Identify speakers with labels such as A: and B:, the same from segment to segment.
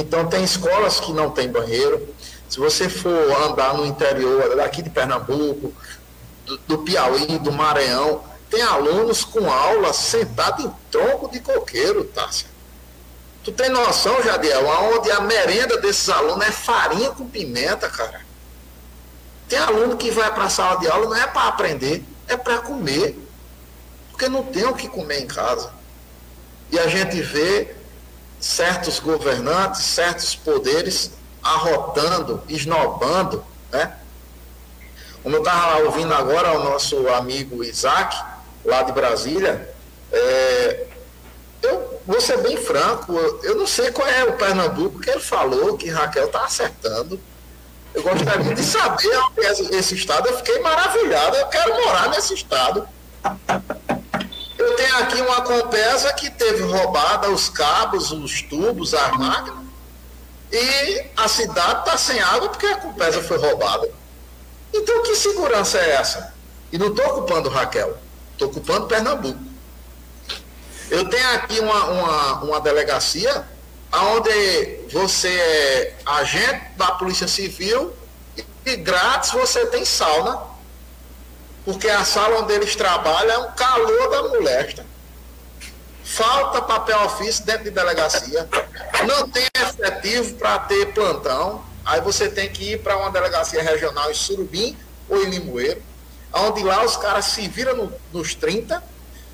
A: Então, tem escolas que não tem banheiro. Se você for andar no interior daqui de Pernambuco, do, do Piauí, do Maranhão, tem alunos com aula sentado em tronco de coqueiro, Tássia. Tu tem noção, Jadiel, onde a merenda desses alunos é farinha com pimenta, cara. Tem aluno que vai para a sala de aula não é para aprender, é para comer. Porque não tem o que comer em casa. E a gente vê certos governantes, certos poderes arrotando, esnobando, né? Como eu estava ouvindo agora o nosso amigo Isaac, lá de Brasília, é, eu vou ser bem franco, eu não sei qual é o Pernambuco que ele falou que Raquel está acertando. Eu gostaria de saber esse estado. Eu fiquei maravilhado. Eu quero morar nesse estado. Tenho aqui uma Compesa que teve roubada os cabos, os tubos, as máquinas. E a cidade está sem água porque a Compesa foi roubada. Então, que segurança é essa? E não estou ocupando Raquel, estou ocupando Pernambuco. Eu tenho aqui uma, uma, uma delegacia onde você é agente da Polícia Civil e grátis você tem sauna, porque a sala onde eles trabalham é um calor da molesta. Falta papel ofício dentro de delegacia, não tem efetivo para ter plantão, aí você tem que ir para uma delegacia regional em Surubim ou em Limoeiro, onde lá os caras se viram no, nos 30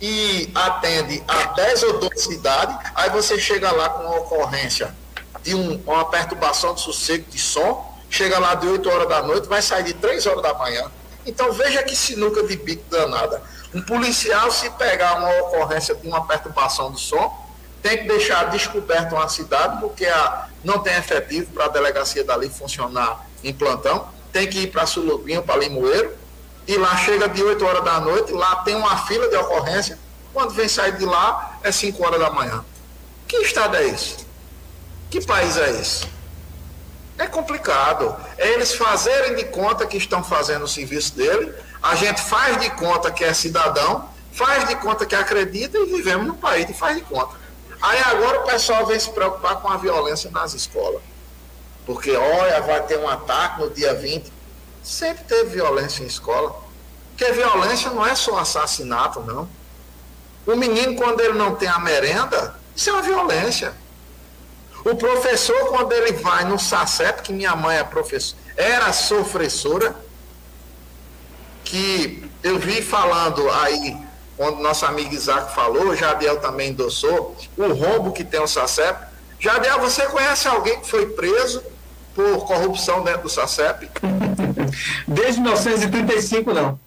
A: e atende a 10 ou 12 cidades, aí você chega lá com uma ocorrência de um, uma perturbação de sossego de som, chega lá de 8 horas da noite, vai sair de 3 horas da manhã. Então veja que sinuca de bico danada. Um policial, se pegar uma ocorrência de uma perturbação do som, tem que deixar descoberto uma cidade, porque a, não tem efetivo para a delegacia dali funcionar em plantão, tem que ir para Sulupinho, para Limoeiro, e lá chega de 8 horas da noite, lá tem uma fila de ocorrência, quando vem sair de lá é 5 horas da manhã. Que estado é esse? Que país é esse? É complicado. É eles fazerem de conta que estão fazendo o serviço dele, a gente faz de conta que é cidadão, faz de conta que acredita e vivemos no país e faz de conta. Aí agora o pessoal vem se preocupar com a violência nas escolas. Porque, olha, vai ter um ataque no dia 20. Sempre teve violência em escola. Porque violência não é só assassinato, não. O menino, quando ele não tem a merenda, isso é uma violência. O professor, quando ele vai no SACEP, que minha mãe é professora, era sofressora, que eu vi falando aí, quando nosso amigo Isaac falou, Jadiel também endossou, o rombo que tem o SACEP. Jadiel, você conhece alguém que foi preso por corrupção dentro do SACEP?
B: Desde 1935, não.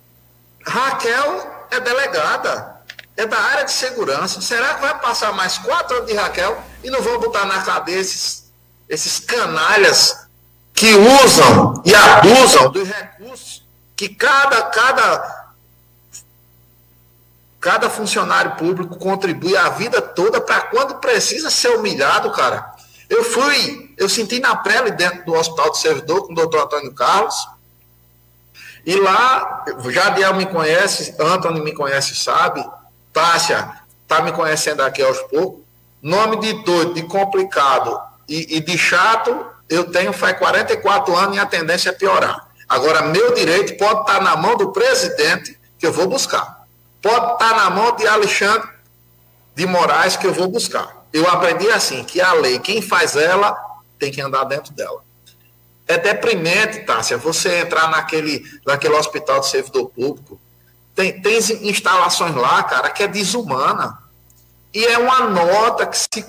A: Raquel é delegada, é da área de segurança. Será que vai passar mais quatro anos de Raquel e não vão botar na cadeia esses, esses canalhas que usam e abusam dos recursos que cada, cada, cada funcionário público contribui a vida toda para quando precisa ser humilhado, cara. Eu fui, eu senti na pele dentro do Hospital do Servidor com o doutor Antônio Carlos, e lá, Jadiel me conhece, Antônio me conhece, sabe, Tássia está me conhecendo aqui aos poucos. Nome de doido, de complicado e, e, de chato, eu tenho faz 44 anos e a tendência é piorar. Agora, meu direito pode estar na mão do presidente, que eu vou buscar. Pode estar na mão de Alexandre de Moraes, que eu vou buscar. Eu aprendi assim, que a lei, quem faz ela, tem que andar dentro dela. É deprimente, Tássia, você entrar naquele, naquele hospital de servidor público. Tem, tem instalações lá, cara, que é desumana. E é uma nota que, se,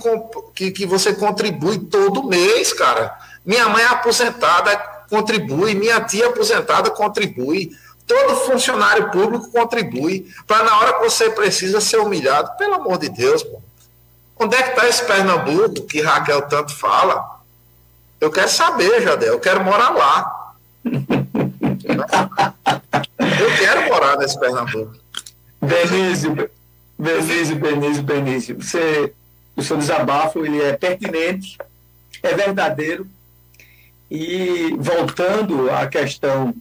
A: que, que você contribui todo mês, cara. Minha mãe é aposentada, contribui. Minha tia aposentada contribui. Todo funcionário público contribui. Para na hora que você precisa ser humilhado. Pelo amor de Deus, pô. Onde é que está esse Pernambuco que Raquel tanto fala? Eu quero saber, Jadel, eu quero morar lá. eu quero morar nesse Pernambuco.
B: Benício, Benício, Benício, Benício, você, o seu desabafo ele é pertinente, é verdadeiro. E voltando à questão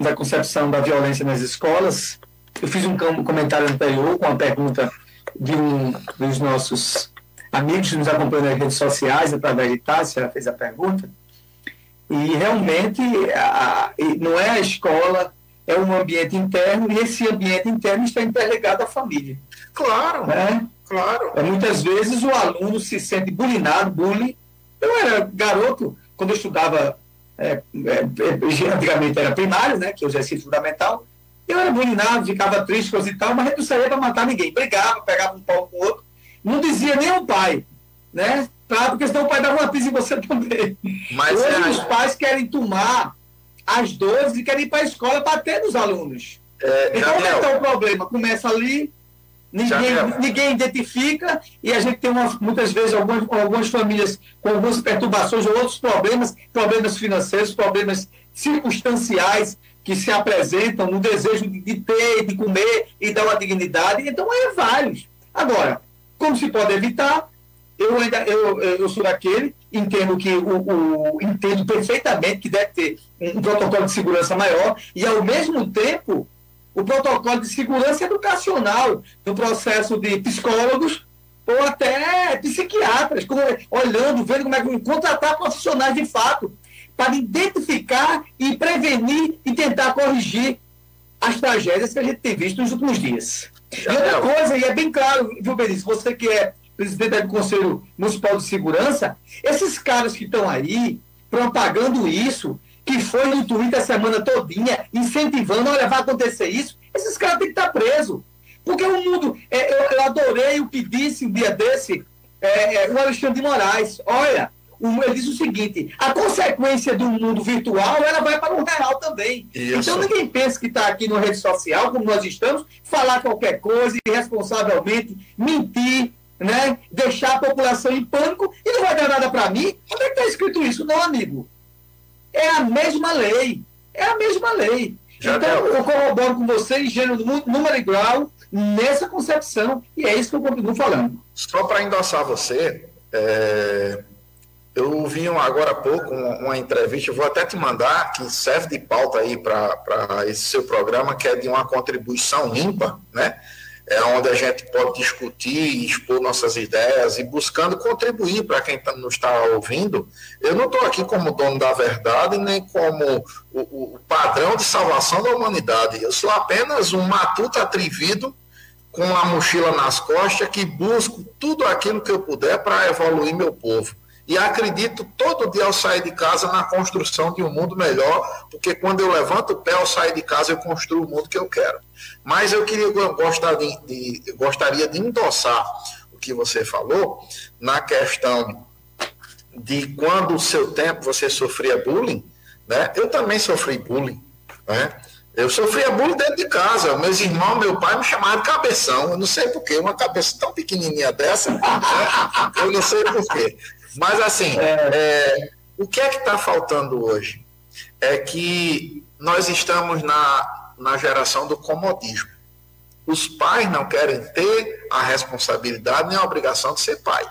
B: da concepção da violência nas escolas, eu fiz um comentário anterior com a pergunta de um dos nossos amigos que nos acompanham nas redes sociais, através de Tássia, ela fez a pergunta. E realmente a, não é a escola, é um ambiente interno, e esse ambiente interno está interligado à família.
A: Claro,
B: né? claro. É, muitas vezes o aluno se sente bulinado, bullying. Eu era garoto, quando eu estudava, é, é, antigamente era primário, né, que é o exercício fundamental, eu era bulinado, ficava triste, coisa e tal, mas eu não saía para matar ninguém. Brigava, pegava um pau com o outro, não dizia nem o pai, né? Tá? Porque senão o pai dava uma pisa em você também. Mas Hoje é... os pais querem tomar as dores e querem ir para a escola bater nos alunos. É, então, onde é está o problema? Começa ali, ninguém, ninguém identifica e a gente tem uma, muitas vezes algumas, algumas famílias com algumas perturbações ou outros problemas, problemas financeiros, problemas circunstanciais que se apresentam no desejo de, de ter, de comer e dar uma dignidade. Então, é vários. Agora, como se pode evitar? Eu ainda eu, eu sou daquele, entendo que o, o entendo perfeitamente que deve ter um, protocolo de segurança maior e ao mesmo tempo o protocolo de segurança educacional no processo de psicólogos ou até psiquiatras, olhando, vendo como é que contratar profissionais de fato para identificar e prevenir e tentar corrigir as tragédias que a gente tem visto nos últimos dias. E outra coisa, e é bem claro, viu, Benício, você que é presidente do Conselho Municipal de Segurança, esses caras que estão aí propagando isso, que foi no Twitter a semana todinha, incentivando, olha, vai acontecer isso, esses caras têm que estar presos. Porque o mundo, é, eu, adorei o que disse um dia desse é, é, o Alexandre de Moraes. Olha, ele diz o seguinte: a consequência do mundo virtual ela vai para o real também. Isso. Então ninguém pensa que está aqui na rede social, como nós estamos, falar qualquer coisa, irresponsavelmente, mentir, né? deixar a população em pânico e não vai dar nada para mim. Onde é que está escrito isso? Não, amigo. É a mesma lei. É a mesma lei. Já então, deu. eu corroboro com você gênero, número e grau, nessa concepção, e é isso que eu continuo falando.
A: Só para endossar você, é, eu vi agora há pouco uma, uma, entrevista, vou até te mandar, que serve de pauta aí para esse seu programa, que é de uma contribuição limpa, né? É onde a gente pode discutir, expor nossas ideias e buscando contribuir para quem tá, nos está ouvindo. Eu não estou aqui como dono da verdade, nem como o, o padrão de salvação da humanidade. Eu sou apenas um matuto atrevido com a mochila nas costas que busco tudo aquilo que eu puder para evoluir meu povo. E acredito todo dia ao sair de casa na construção de um mundo melhor, porque quando eu levanto o pé ao sair de casa, eu construo o mundo que eu quero. Mas eu queria gostar de, de, gostaria de endossar o que você falou na questão de quando o seu tempo você sofria bullying, né? Eu também sofri bullying, né? Eu sofria bullying dentro de casa. Meus irmãos, meu pai me chamavam de cabeção. Eu não sei porquê, uma cabeça tão pequenininha dessa, né? eu não sei porquê. Mas, assim, é. É, o que é que está faltando hoje? É que nós estamos na, na geração do comodismo. Os pais não querem ter a responsabilidade nem a obrigação de ser pai.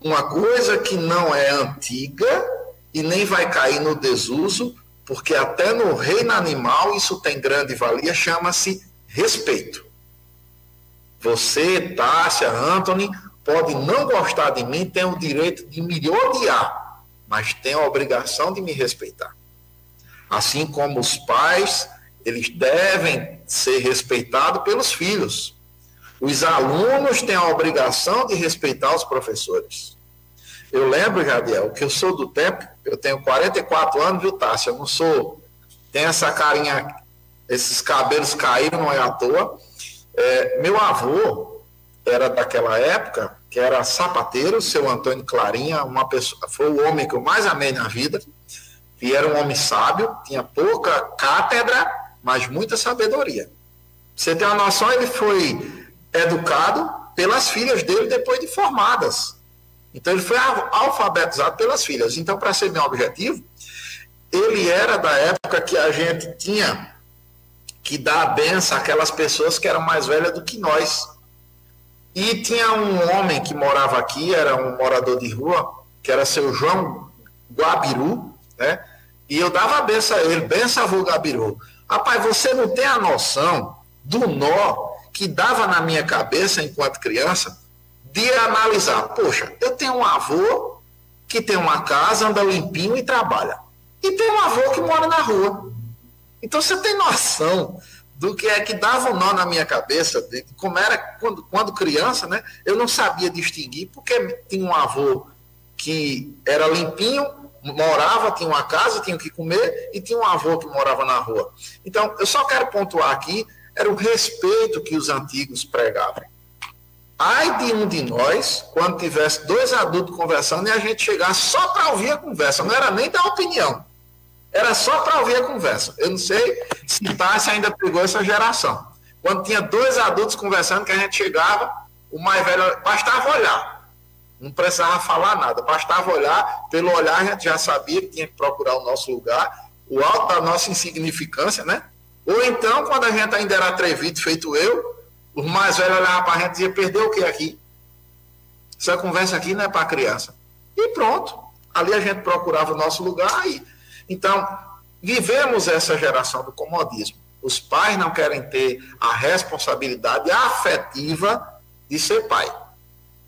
A: Uma coisa que não é antiga e nem vai cair no desuso, porque até no reino animal isso tem grande valia, chama-se respeito. Você, Tássia, Anthony, pode não gostar de mim, tem o direito de me odiar, mas tem a obrigação de me respeitar. Assim como os pais, eles devem ser respeitados pelos filhos. Os alunos têm a obrigação de respeitar os professores. Eu lembro, Jadiel, que eu sou do tempo, eu tenho 44 anos, viu, Tássia? Eu não sou. Tem essa carinha, esses cabelos caíram, não é à toa. É, meu avô, era daquela época, que era sapateiro, seu Antônio Clarinha, uma pessoa, foi o homem que eu mais amei na vida, e era um homem sábio, tinha pouca cátedra, mas muita sabedoria. Você tem uma noção, ele foi educado pelas filhas dele depois de formadas. Então ele foi alfabetizado pelas filhas. Então, para ser bem objetivo, ele era da época que a gente tinha que dar a benção àquelas pessoas que eram mais velhas do que nós. E tinha um homem que morava aqui, era um morador de rua, que era seu João Guabiru, né? E eu dava a benção a ele, benção avô Gabiru. Rapaz, você não tem a noção do nó que dava na minha cabeça enquanto criança de analisar, poxa, eu tenho um avô que tem uma casa, anda limpinho e trabalha. E tem um avô que mora na rua. Então você tem noção do que é que dava um nó na minha cabeça, de como era quando, quando criança, né? Eu não sabia distinguir, porque tinha um avô que era limpinho, morava, tinha uma casa, tinha o que comer, e tinha um avô que morava na rua. Então, eu só quero pontuar aqui, era o respeito que os antigos pregavam. Ai de um de nós, quando tivesse dois adultos conversando e a gente chegasse só para ouvir a conversa, não era nem dar opinião. Era só para ouvir a conversa. Eu não sei se Tassi ainda pegou essa geração. Quando tinha dois adultos conversando, que a gente chegava, o mais velho, bastava olhar. Não precisava falar nada, bastava olhar. Pelo olhar, a gente já sabia que tinha que procurar o nosso lugar, o alto da nossa insignificância, né? Ou então, quando a gente ainda era atrevido, feito eu, os mais velhos olhavam para a gente e diziam: perdeu o que aqui? Essa conversa aqui não é para criança. E pronto. Ali a gente procurava o nosso lugar e então, vivemos essa geração do comodismo. Os pais não querem ter a responsabilidade afetiva de ser pai.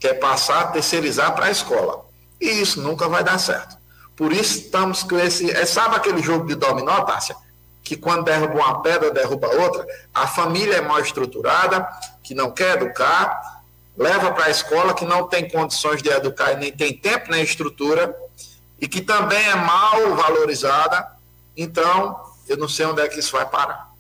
A: Quer passar a terceirizar para a escola. E isso nunca vai dar certo. Por isso estamos com esse. É, sabe aquele jogo de dominó, Tássia? Que quando derruba uma pedra, derruba outra. A família é mal estruturada, que não quer educar, leva para a escola, que não tem condições de educar e nem tem tempo nem estrutura e que também é mal valorizada. Então, eu não sei onde é que isso vai parar.